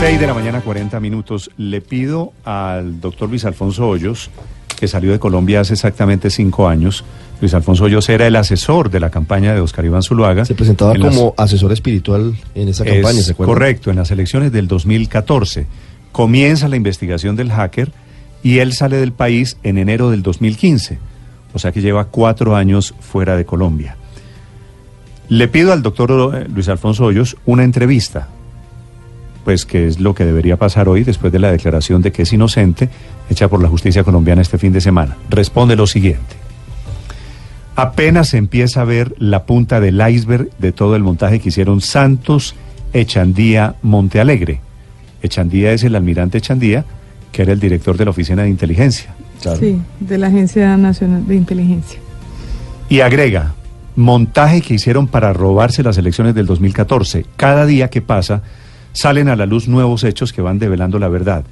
6 de la mañana, 40 minutos. Le pido al doctor Luis Alfonso Hoyos, que salió de Colombia hace exactamente cinco años. Luis Alfonso Hoyos era el asesor de la campaña de Oscar Iván Zuluaga. Se presentaba las- como asesor espiritual en esa campaña, ¿se acuerdan? correcto, en las elecciones del 2014. Comienza la investigación del hacker y él sale del país en enero del 2015. O sea que lleva cuatro años fuera de Colombia. Le pido al doctor eh, Luis Alfonso Hoyos una entrevista, pues que es lo que debería pasar hoy después de la declaración de que es inocente hecha por la justicia colombiana este fin de semana. Responde lo siguiente. Apenas se empieza a ver la punta del iceberg de todo el montaje que hicieron Santos, Echandía, Montealegre. Echandía es el almirante Echandía, que era el director de la Oficina de Inteligencia. Sí, de la Agencia Nacional de Inteligencia. Y agrega, montaje que hicieron para robarse las elecciones del 2014. Cada día que pasa, salen a la luz nuevos hechos que van develando la verdad.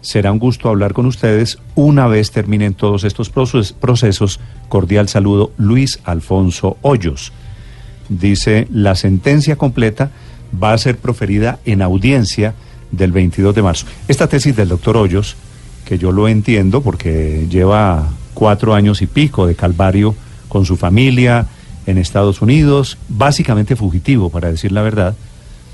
Será un gusto hablar con ustedes una vez terminen todos estos proces- procesos. Cordial saludo, Luis Alfonso Hoyos. Dice, la sentencia completa va a ser proferida en audiencia del 22 de marzo. Esta tesis del doctor Hoyos, que yo lo entiendo porque lleva cuatro años y pico de calvario con su familia en Estados Unidos, básicamente fugitivo, para decir la verdad,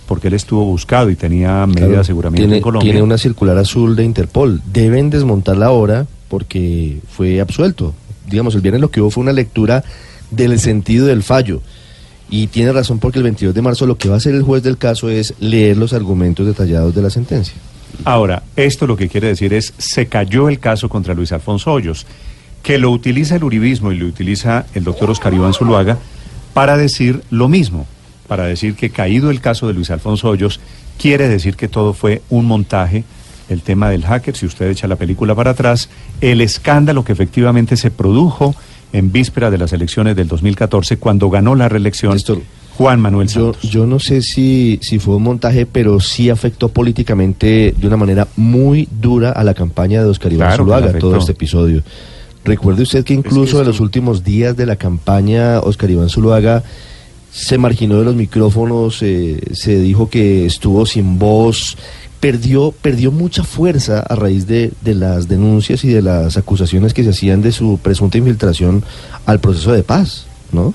porque él estuvo buscado y tenía medida de aseguramiento tiene, en Colombia. tiene una circular azul de Interpol. Deben desmontarla ahora porque fue absuelto. Digamos, el viernes lo que hubo fue una lectura del sentido del fallo. Y tiene razón porque el 22 de marzo lo que va a hacer el juez del caso es leer los argumentos detallados de la sentencia. Ahora, esto lo que quiere decir es, se cayó el caso contra Luis Alfonso Hoyos, que lo utiliza el uribismo y lo utiliza el doctor Oscar Iván Zuluaga para decir lo mismo, para decir que caído el caso de Luis Alfonso Hoyos, quiere decir que todo fue un montaje, el tema del hacker, si usted echa la película para atrás, el escándalo que efectivamente se produjo en víspera de las elecciones del 2014, cuando ganó la reelección Néstor, Juan Manuel Yo, Santos. yo no sé si, si fue un montaje, pero sí afectó políticamente de una manera muy dura a la campaña de Oscar Iván Claro Zuluaga, todo este episodio. Recuerde usted que incluso en los últimos días de la campaña, Oscar Iván Zuluaga se marginó de los micrófonos, eh, se dijo que estuvo sin voz, perdió, perdió mucha fuerza a raíz de, de las denuncias y de las acusaciones que se hacían de su presunta infiltración al proceso de paz, ¿no?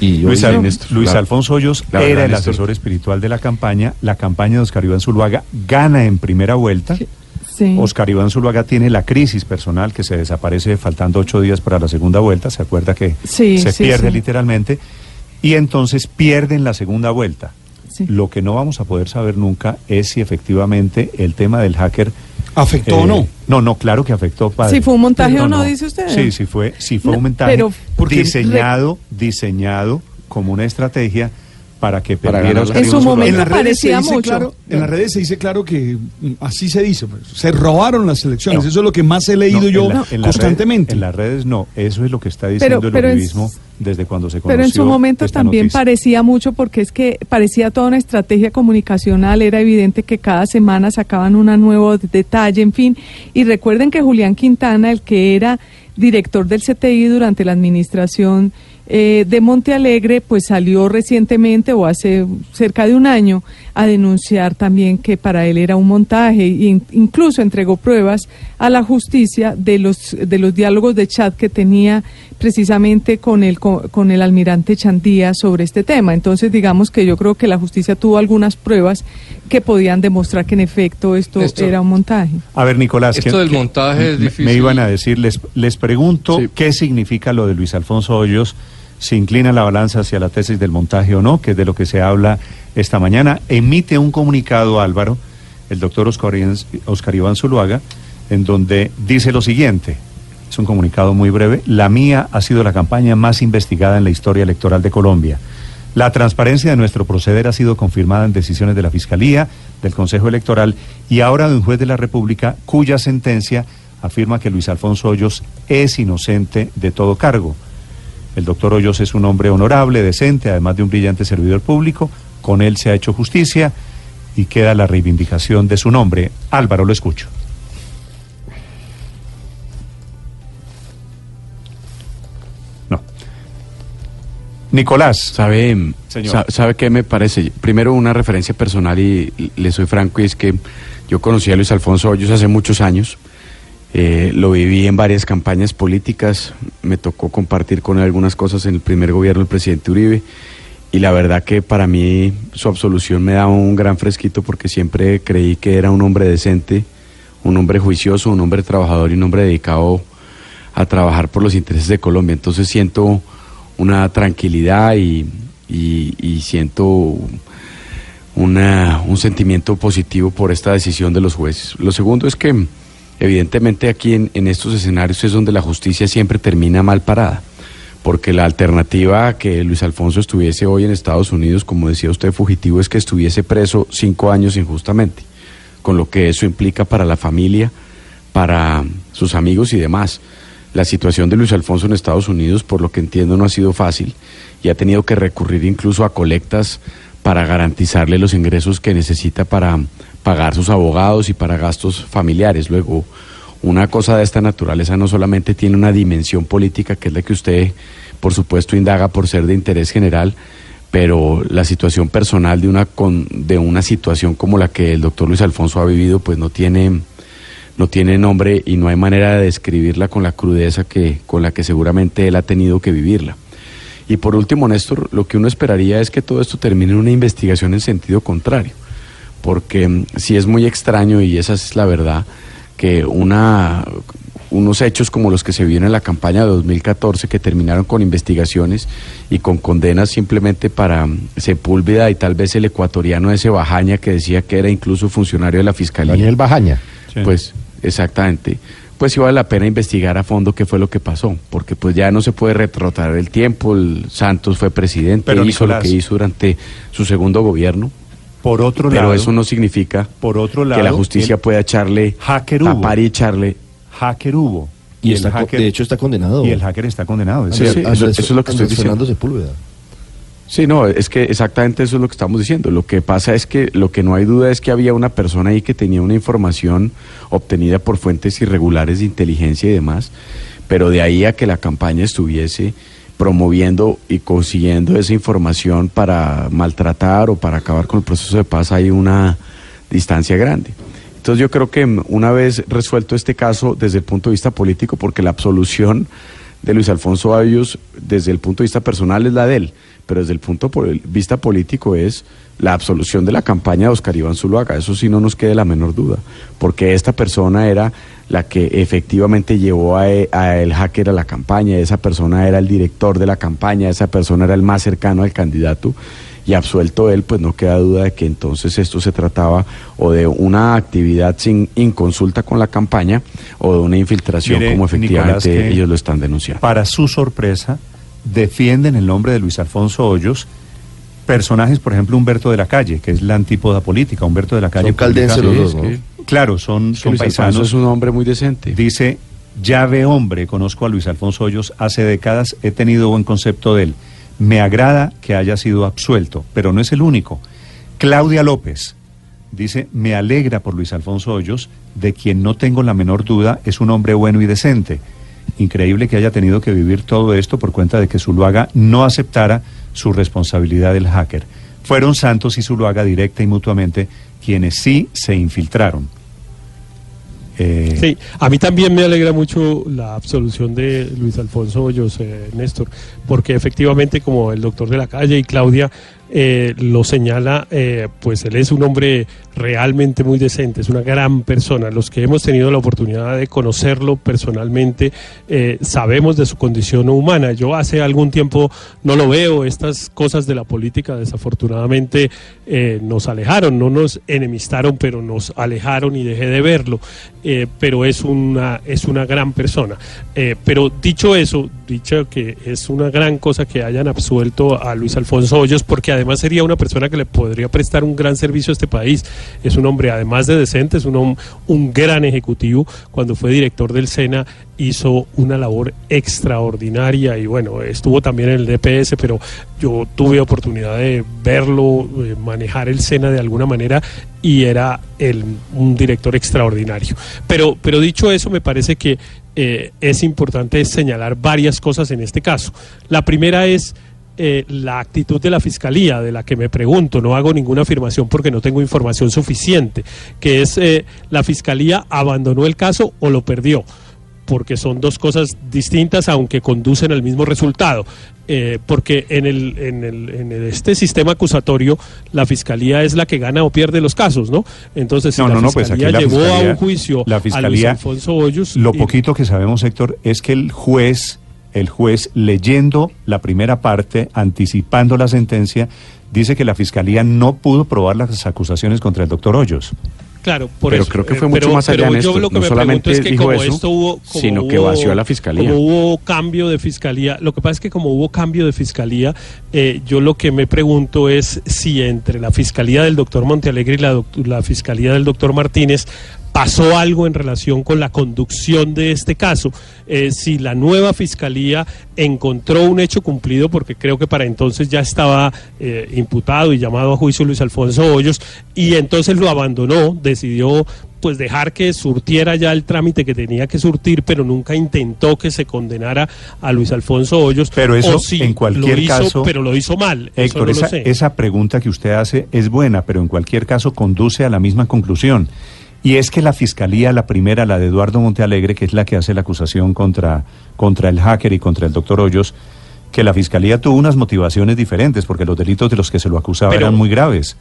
Y Luis, hoy- Al- Luis la- Alfonso Hoyos la verdad, era el asesor espiritual de la campaña. La campaña de Oscar Iván Zuluaga gana en primera vuelta. Sí. Oscar Iván Zuluaga tiene la crisis personal que se desaparece faltando ocho días para la segunda vuelta. ¿Se acuerda que Sí, se sí, pierde sí. literalmente? Y entonces pierden la segunda vuelta. Sí. Lo que no vamos a poder saber nunca es si efectivamente el tema del hacker ¿Afectó eh, o no? No, no, claro que afectó. padre. Si fue un montaje o no, dice usted. Sí, sí fue, sí fue No, un montaje pero- diseñado, diseñado como una estrategia para que Para perdiera Oscar En su momento En las redes se parecía dice mucho. claro, en las redes se dice claro que mm, así se dice, pues, se robaron las elecciones. Eso es lo que más he leído No, en yo la- en constantemente. en las redes no, eso es lo que está diciendo Pero- pero el uribismo desde cuando se conoció Pero en su momento también noticia. parecía mucho porque es que parecía toda una estrategia comunicacional, era evidente que cada semana sacaban un nuevo de- detalle, en fin. Y recuerden que Julián Quintana, el que era director del CTI durante la administración eh, de Montealegre, pues salió recientemente o hace cerca de un año a denunciar también que para él era un montaje e in- incluso entregó pruebas a la justicia de los de los diálogos de chat que tenía precisamente con el con, el almirante Chandía sobre este tema. Entonces, digamos que yo creo que la justicia tuvo algunas pruebas que podían demostrar que en efecto esto era un montaje. A ver, Nicolás, Esto ¿qué- del montaje es me- difícil. Me iban a decir, les, les pregunto Sí. qué significa lo de Luis Alfonso Hoyos, si inclina la balanza hacia la tesis del montaje o no, que es de lo que se habla esta mañana. Emite un comunicado, Álvaro, el doctor Oscar, Oscar Iván Zuluaga, en donde dice lo siguiente. Es un comunicado muy breve. La mía ha sido la campaña más investigada en la historia electoral de Colombia. La transparencia de nuestro proceder ha sido confirmada en decisiones de la Fiscalía, del Consejo Electoral y ahora de un juez de la República cuya sentencia afirma que Luis Alfonso Hoyos es inocente de todo cargo. El doctor Hoyos es un hombre honorable, decente, además de un brillante servidor público. Con él se ha hecho justicia y queda la reivindicación de su nombre. Álvaro, lo escucho. No. Nicolás. ¿Sabe, ¿Sabe qué me parece? Primero una referencia personal y, le soy franco y es que yo conocí a Luis Alfonso Hoyos hace muchos años. Eh, lo viví en varias campañas políticas, me tocó compartir con él algunas cosas en el primer gobierno del presidente Uribe y la verdad que para mí su absolución me da un gran fresquito porque siempre creí que era un hombre decente, un hombre juicioso, un hombre trabajador y un hombre dedicado a trabajar por los intereses de Colombia. Entonces siento una tranquilidad y, siento una, un sentimiento positivo por esta decisión de los jueces. Lo segundo es que evidentemente aquí en, estos escenarios es donde la justicia siempre termina mal parada porque la alternativa que Luis Alfonso estuviese hoy en Estados Unidos, como decía usted, fugitivo, es que estuviese preso cinco años injustamente, con lo que eso implica para la familia, para sus amigos y demás. La situación de Luis Alfonso en Estados Unidos, por lo que entiendo, no ha sido fácil y ha tenido que recurrir incluso a colectas para garantizarle los ingresos que necesita para pagar sus abogados y para gastos familiares. Luego, una cosa de esta naturaleza no solamente tiene una dimensión política, que es la que usted, por supuesto, indaga por ser de interés general, pero la situación personal de una, de una situación como la que el doctor Luis Alfonso ha vivido, pues no tiene no tiene nombre y no hay manera de describirla con la crudeza que, con la que seguramente él ha tenido que vivirla. Y por último, Néstor, lo que uno esperaría es que todo esto termine en una investigación en sentido contrario, porque mm, si es muy extraño, y esa es la verdad, que una, unos hechos como los que se vieron en la campaña de 2014, que terminaron con investigaciones y con condenas simplemente para mm, Sepúlveda y tal vez el ecuatoriano ese Bajaña que decía que era incluso funcionario de la Fiscalía. Daniel Bajaña. Pues Exactamente. Pues sí vale la pena investigar a fondo qué fue lo que pasó, porque pues ya no se puede retrotraer el tiempo, el Santos fue presidente, Pero hizo lo que hizo durante su segundo gobierno. Por otro Pero eso no significa por otro lado, que la justicia pueda echarle hacker tapar y echarle hacker hubo. Y, el hacker, de hecho está condenado. Y el hacker está condenado. eso, es lo que estoy diciendo. Sepúlveda. Sí, no, es que exactamente eso es lo que estamos diciendo. Lo que pasa es que lo que no hay duda es que había una persona ahí que tenía una información obtenida por fuentes irregulares de inteligencia y demás, pero de ahí a que la campaña estuviese promoviendo y consiguiendo esa información para maltratar o para acabar con el proceso de paz hay una distancia grande. Entonces yo creo que una vez resuelto este caso desde el punto de vista político, porque la absolución de Luis Alfonso Avios desde el punto de vista personal es la de él, pero desde el punto de vista político es la absolución de la campaña de Oscar Iván Zuluaga. Eso sí no nos quede la menor duda, porque esta persona era la que efectivamente llevó a, a, el hacker a la campaña, esa persona era el director de la campaña, esa persona era el más cercano al candidato y absuelto él, pues no queda duda de que entonces esto se trataba o de una actividad sin inconsulta con la campaña o de una infiltración como efectivamente ellos lo están denunciando. Para su sorpresa, defienden el nombre de Luis Alfonso Hoyos personajes, por ejemplo, Humberto de la Calle, que es la antípoda política. Humberto de la Calle. Son los dos, Claro, son, son paisanos. es un hombre muy decente. Dice, llave hombre, conozco a Luis Alfonso Hoyos hace décadas, he tenido buen concepto de él. Me agrada que haya sido absuelto, pero no es el único. Claudia López dice, me alegra por Luis Alfonso Hoyos, de quien no tengo la menor duda, es un hombre bueno y decente. Increíble que haya tenido que vivir todo esto por cuenta de que Zuluaga no aceptara su responsabilidad del hacker. Fueron Santos y Zuluaga directa y mutuamente quienes sí se infiltraron. Eh, sí, a mí también me alegra mucho la absolución de Luis Alfonso eh, Néstor, porque efectivamente, como el doctor de la calle y Claudia eh, lo señala, eh, pues él es un hombre realmente muy decente, es una gran persona. Los que hemos tenido la oportunidad de conocerlo personalmente eh, sabemos de su condición humana. Yo hace algún tiempo no lo veo, estas cosas de la política desafortunadamente nos alejaron, no nos enemistaron, pero nos alejaron y dejé de verlo. pero es una, es una gran persona. pero dicho eso, dicho que es una gran cosa que hayan absuelto a Luis Alfonso Hoyos, porque además sería una persona que le podría prestar un gran servicio a este país. Es un hombre, además de decente, es un, un gran ejecutivo. Cuando fue director del SENA hizo una labor extraordinaria y bueno, estuvo también en el DPS, pero yo tuve oportunidad de verlo, eh, manejar el SENA de alguna manera y era el, un director extraordinario. Pero, pero dicho eso, me parece que eh, es importante señalar varias cosas en este caso. La primera es eh, la actitud de la fiscalía, de la que me pregunto, no hago ninguna afirmación porque no tengo información suficiente, que es eh, la fiscalía abandonó el caso o lo perdió porque son dos cosas distintas aunque conducen al mismo resultado. Eh, porque en, el, en, el, en este sistema acusatorio la fiscalía es la que gana o pierde los casos, ¿no? Entonces, si la pues fiscalía llevó a un juicio la fiscalía, a Luis Alfonso Hoyos... Lo poquito que sabemos, Héctor, es que el juez el juez, leyendo la primera parte, anticipando la sentencia, dice que la fiscalía no pudo probar las acusaciones contra el doctor Hoyos. Claro, por pero eso. creo que fue mucho más allá en esto. no solamente es que dijo eso, esto hubo, sino que vació a la fiscalía. Como hubo cambio de fiscalía, lo que pasa es que como hubo cambio de fiscalía, eh, yo lo que me pregunto es si entre la fiscalía del doctor Montealegre y la, la fiscalía del doctor Martínez pasó algo en relación con la conducción de este caso, eh, si la nueva fiscalía encontró un hecho cumplido, porque creo que para entonces ya estaba eh, imputado y llamado a juicio Luis Alfonso Hoyos, y entonces lo abandonó, decidió pues dejar que surtiera ya el trámite que tenía que surtir, pero nunca intentó que se condenara a Luis Alfonso Hoyos. Pero eso, en cualquier caso, pero lo hizo mal. Héctor, esa, esa pregunta que usted hace es buena, pero en cualquier caso conduce a la misma conclusión. Y es que la fiscalía, la primera, la de Eduardo Montealegre, que es la que hace la acusación contra, contra el hacker y contra el doctor Hoyos, que la fiscalía tuvo unas motivaciones diferentes, porque los delitos de los que se lo acusaba eran muy graves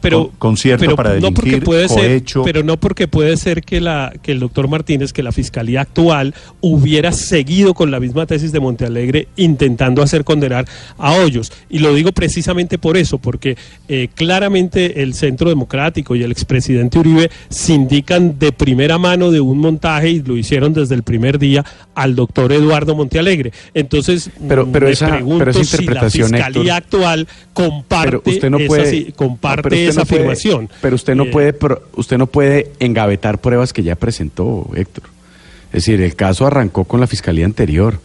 pero concierto para delinquir, no porque puede ser, pero no porque puede ser que la que el doctor Martínez, que la fiscalía actual hubiera seguido con la misma tesis de Montealegre intentando hacer condenar a Hoyos y lo digo precisamente por eso, porque eh, claramente el Centro Democrático y el expresidente Uribe se indican de primera mano de un montaje y lo hicieron desde el primer día al doctor Eduardo Montealegre. Entonces, pero, pero esa, pregunto si la fiscalía actual comparte usted no puede, comparte esa afirmación. pero usted no eh, puede, usted no puede engavetar pruebas que ya presentó, Héctor. Es decir, el caso arrancó con la fiscalía anterior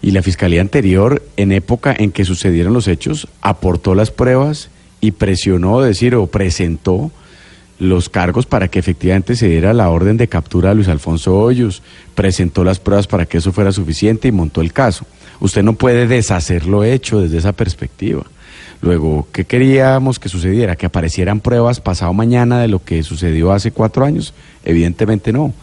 y la fiscalía anterior, en época en que sucedieron los hechos, aportó las pruebas y presionó, decir, o presentó los cargos para que efectivamente se diera la orden de captura a Luis Alfonso Hoyos, presentó las pruebas para que eso fuera suficiente y montó el caso. Usted no puede deshacer lo hecho desde esa perspectiva. Luego, ¿qué queríamos que sucediera? ¿Que aparecieran pruebas pasado mañana de lo que sucedió hace cuatro años? Evidentemente no.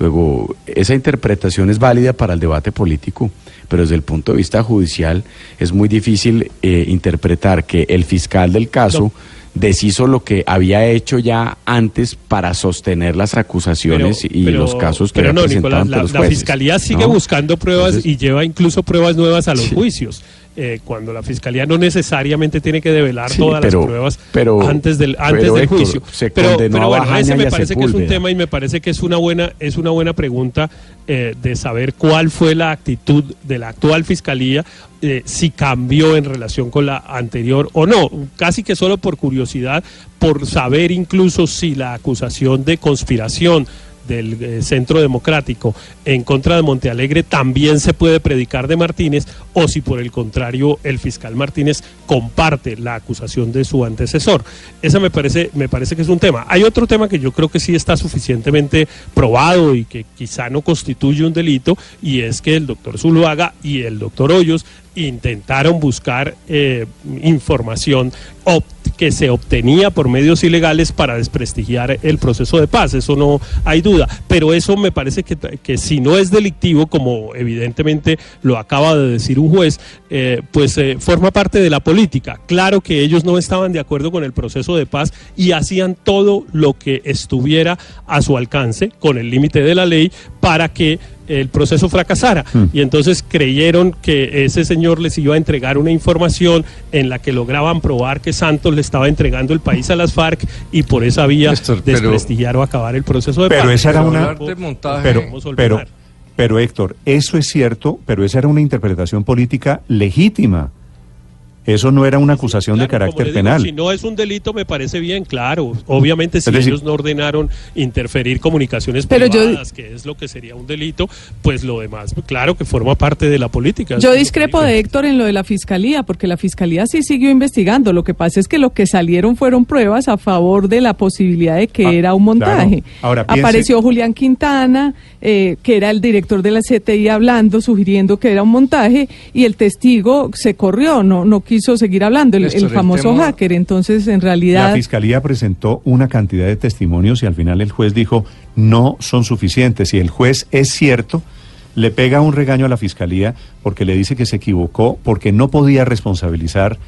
Luego, esa interpretación es válida para el debate político, pero desde el punto de vista judicial es muy difícil eh, interpretar que el fiscal del caso deshizo lo que había hecho ya antes para sostener las acusaciones y los casos que pero no, Nicolás, la, la, fiscalía sigue buscando pruebas y lleva incluso pruebas nuevas a los juicios. Eh, cuando la fiscalía no necesariamente tiene que develar todas las pruebas antes del antes del juicio. pero, pero bueno, ese me parece que es un tema y me parece que es una buena es una buena pregunta eh, de saber cuál fue la actitud de la actual fiscalía, eh, si cambió en relación con la anterior o no. Casi que solo por curiosidad, por saber incluso si la acusación de conspiración del eh, Centro Democrático en contra de Montealegre también se puede predicar de Martínez o si por el contrario el fiscal Martínez comparte la acusación de su antecesor. Esa me parece, me parece que es un tema. Hay otro tema que yo creo que sí está suficientemente probado y que quizá no constituye un delito y es que el doctor Zuluaga y el doctor Hoyos intentaron buscar eh, información que se obtenía por medios ilegales para desprestigiar el proceso de paz, eso no hay duda, pero eso me parece que, que si no es delictivo, como evidentemente lo acaba de decir un juez, eh, pues eh, forma parte de la política. Claro que ellos no estaban de acuerdo con el proceso de paz y hacían todo lo que estuviera a su alcance con el límite de la ley para que el proceso fracasara. Hmm. Y entonces creyeron que ese señor les iba a entregar una información en la que lograban probar que Santos le estaba entregando el país a las FARC y por esa vía desprestigiar o acabar el proceso de pero paz. Esa era una, pero, pero, pero Héctor, eso es cierto, pero esa era una interpretación política legítima. Eso no era una acusación de carácter penal. Si no es un delito, me parece bien, claro. Obviamente, si ellos no ordenaron interferir comunicaciones privadas, que es lo que sería un delito, pues lo demás, claro que forma parte de la política. Yo discrepo de Héctor en lo de la fiscalía, porque la fiscalía sí siguió investigando. Lo que pasa es que lo que salieron fueron pruebas a favor de la posibilidad de que ah, era un montaje. Ahora, Apareció Julián Quintana, eh, que era el director de la CTI, hablando, sugiriendo que era un montaje, y el testigo se corrió, no, no quiso quiso seguir hablando, el, famoso hacker. Entonces, en realidad... La Fiscalía presentó una cantidad de testimonios y al final el juez dijo no son suficientes. Y el juez es cierto, le pega un regaño a la Fiscalía porque le dice que se equivocó, porque no podía responsabilizar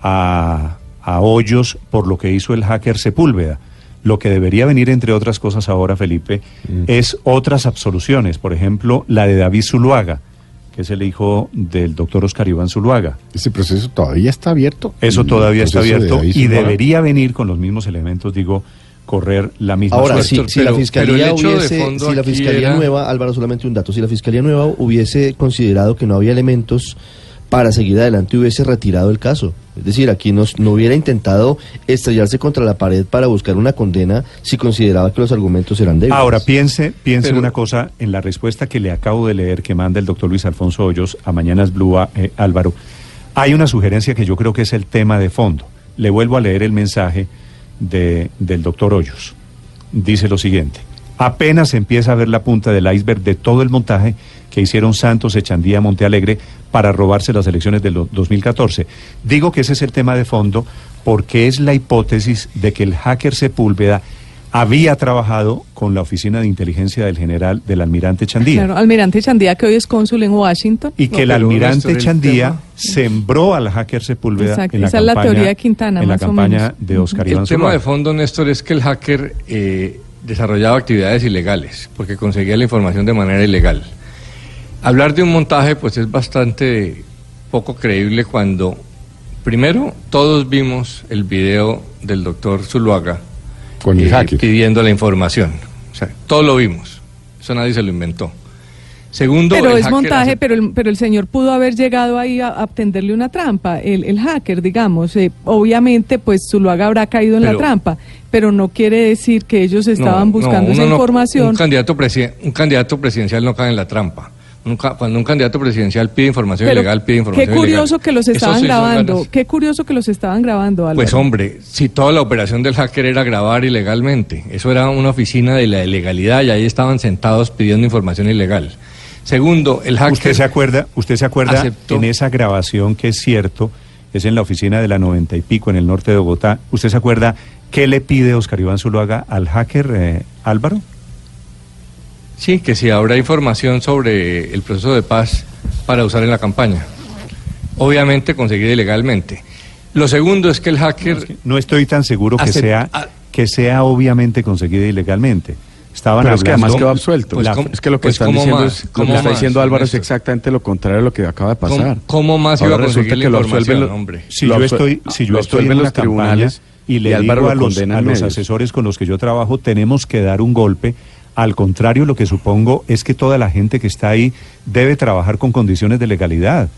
a, a Hoyos por lo que hizo el hacker Sepúlveda. Lo que debería venir, entre otras cosas ahora, Felipe, mm. es otras absoluciones. Por ejemplo, la de David Zuluaga que es el hijo del doctor Oscar Iván Zuluaga. ¿Ese proceso todavía está abierto? Eso todavía está abierto y debería venir con los mismos elementos, digo, correr la misma Ahora, si, la fiscalía hubiese, si la fiscalía nueva, Álvaro, solamente un dato, si la fiscalía nueva hubiese considerado que no había elementos para seguir adelante hubiese retirado el caso. Es decir, aquí no, no hubiera intentado estrellarse contra la pared para buscar una condena si consideraba que los argumentos eran débiles. Ahora, piense, piense una cosa en la respuesta que le acabo de leer que manda el doctor Luis Alfonso Hoyos a Mañanas Blue, eh, Álvaro. Hay una sugerencia que yo creo que es el tema de fondo. Le vuelvo a leer el mensaje de, del doctor Hoyos. Dice lo siguiente. Apenas empieza a ver la punta del iceberg de todo el montaje que hicieron Santos, Echandía, Montealegre para robarse las elecciones del 2014. Digo que ese es el tema de fondo porque es la hipótesis de que el hacker Sepúlveda había trabajado con la oficina de inteligencia del general del almirante Chandía. Claro, almirante Chandía que hoy es cónsul en Washington. Y que el almirante Chandía sembró al hacker Sepúlveda en la esa campaña, es la teoría de Quintana, en la campaña de Oscar Iván El tema de fondo, Néstor, es que el hacker eh, desarrollaba actividades ilegales, porque conseguía la información de manera ilegal. Hablar de un montaje pues es bastante poco creíble cuando primero todos vimos el video del doctor Zuluaga Con eh, pidiendo la información. O sea, todos lo vimos. Eso nadie se lo inventó. Segundo, pero es montaje, pero, el, pero el señor pudo haber llegado ahí a, a tenderle una trampa, el, el hacker, digamos. Eh, obviamente, pues Zuluaga habrá caído en la trampa, pero no quiere decir que ellos estaban buscando esa información. Un candidato, un candidato presidencial no cae en la trampa cuando un candidato presidencial pide información ilegal, pide información Qué curioso que los estaban grabando. Qué curioso que los estaban grabando, Álvaro. Pues hombre, si toda la operación del hacker era grabar ilegalmente, eso era una oficina de la ilegalidad y ahí estaban sentados pidiendo información ilegal. Segundo, el hacker... ¿Usted se acuerda, usted se acuerda en esa grabación que es cierto, es en la oficina de la noventa y pico en el norte de Bogotá, ¿usted se acuerda qué le pide Oscar Iván Zuluaga al hacker eh, Álvaro? Sí, que si habrá información sobre el proceso de paz para usar en la campaña. Obviamente conseguida ilegalmente. Lo segundo es que el hacker... No, estoy tan seguro que sea, que sea obviamente conseguida ilegalmente. Estaban Pero es que además quedó absuelto. Pues es que lo que pues están diciendo es, lo que está diciendo Álvaro es exactamente lo contrario de lo que acaba de pasar. ¿Cómo, más iba a conseguir que lo absuelven hombre? Si yo estoy, si yo estoy en los tribunales y le digo a los, a los asesores con los que yo trabajo, tenemos que dar un golpe al contrario, lo que supongo es que toda la gente que está ahí debe trabajar con condiciones de legalidad.